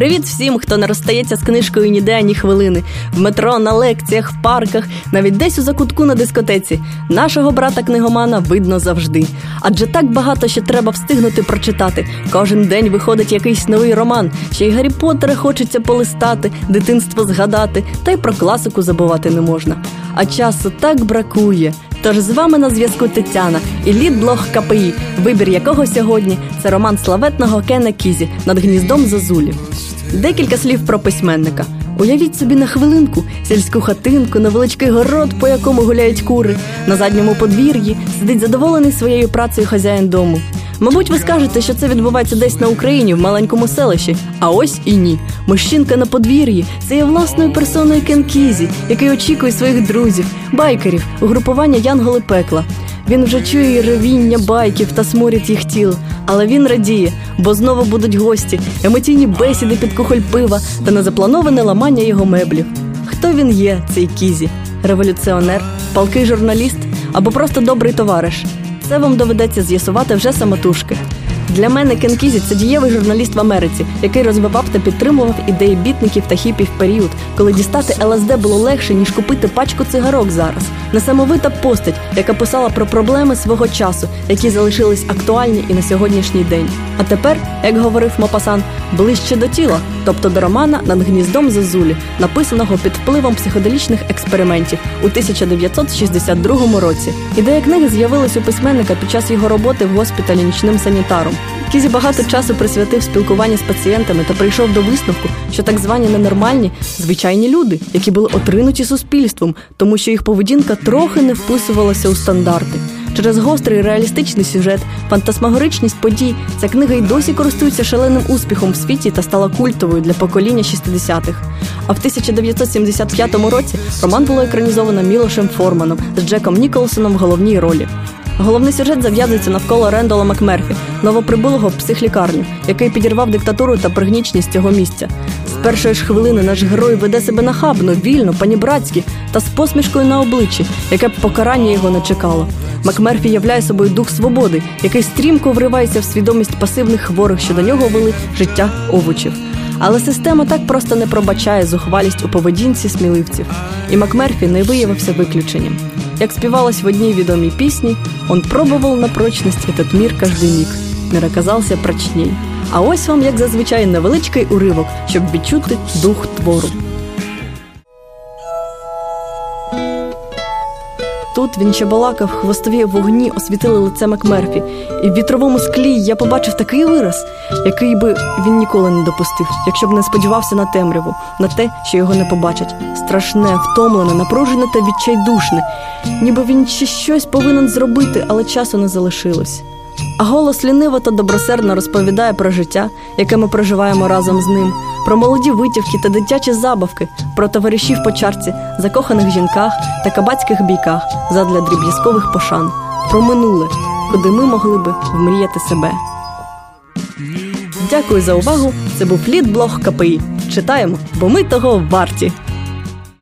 Привіт всім, хто не розстається з книжкою ніде ані хвилини. В метро, на лекціях, в парках, навіть десь у закутку на дискотеці. Нашого брата книгомана видно завжди. Адже так багато ще треба встигнути прочитати. Кожен день виходить якийсь новий роман. Ще й Гаррі Поттера хочеться полистати, дитинство згадати, та й про класику забувати не можна. А часу так бракує. Тож з вами на зв'язку Тетяна і лідблог КПІ, вибір якого сьогодні це роман славетного Кена Кізі над гніздом Зазулі. Декілька слів про письменника. Уявіть собі на хвилинку сільську хатинку, невеличкий город, по якому гуляють кури. На задньому подвір'ї сидить задоволений своєю працею хазяїн дому. Мабуть, ви скажете, що це відбувається десь на Україні, в маленькому селищі. А ось і ні. Мужчинка на подвір'ї це є власною персоною Кен Кізі, який очікує своїх друзів, байкерів, угрупування Янголи пекла. Він вже чує ревіння байків та сморід їх тіл, але він радіє, бо знову будуть гості, емоційні бесіди під кухоль пива та незаплановане ламання його меблів. Хто він є, цей Кізі? Революціонер, палкий журналіст або просто добрий товариш? Це вам доведеться з'ясувати вже самотужки. Для мене Кен Кізі – це дієвий журналіст в Америці, який розвивав та підтримував ідеї бітників та хіпів період, коли дістати ЛСД було легше ніж купити пачку цигарок зараз. Несамовита постать, яка писала про проблеми свого часу, які залишились актуальні і на сьогоднішній день. А тепер, як говорив Мопасан, ближче до тіла, тобто до романа над гніздом Зазулі, написаного під впливом психоделічних експериментів у 1962 році. Ідея книги з'явилась у письменника під час його роботи в госпіталі нічним санітаром. Кізі багато часу присвятив спілкуванню з пацієнтами та прийшов до висновку, що так звані ненормальні звичайні люди, які були отринуті суспільством, тому що їх поведінка трохи не вписувалася у стандарти. Через гострий реалістичний сюжет, фантасмагоричність подій ця книга й досі користується шаленим успіхом в світі та стала культовою для покоління 60-х. А в 1975 році роман було екранізовано Мілошем Форманом з Джеком Ніколсоном в головній ролі. Головний сюжет зав'язується навколо Рендола Макмерфі, новоприбулого психлікарню, який підірвав диктатуру та пригнічність цього місця. З першої ж хвилини наш герой веде себе нахабно, вільно, панібратськи та з посмішкою на обличчі, яке б покарання його не чекало. Макмерфі являє собою дух свободи, який стрімко вривається в свідомість пасивних хворих, що до нього вели життя овочів. Але система так просто не пробачає зухвалість у поведінці сміливців, і Макмерфі не виявився виключенням. Як співалось в одній відомій пісні, он пробував на прочність этот мир каждый миг, мир оказався прочней. А ось вам, як зазвичай, невеличкий уривок, щоб відчути дух твору. Тут він ще балакав, хвостові вогні освітили лице Макмерфі, і в вітровому склі я побачив такий вираз, який би він ніколи не допустив, якщо б не сподівався на темряву, на те, що його не побачать. Страшне, втомлене, напружене та відчайдушне, ніби він ще щось повинен зробити, але часу не залишилось. А голос ліниво та добросердно розповідає про життя, яке ми проживаємо разом з ним, про молоді витівки та дитячі забавки, про товаришів по чарці, закоханих жінках та кабацьких бійках задля дріб'язкових пошан, про минуле, куди ми могли би вмріяти себе. Дякую за увагу. Це був Лідблог КПІ. Читаємо, бо ми того варті.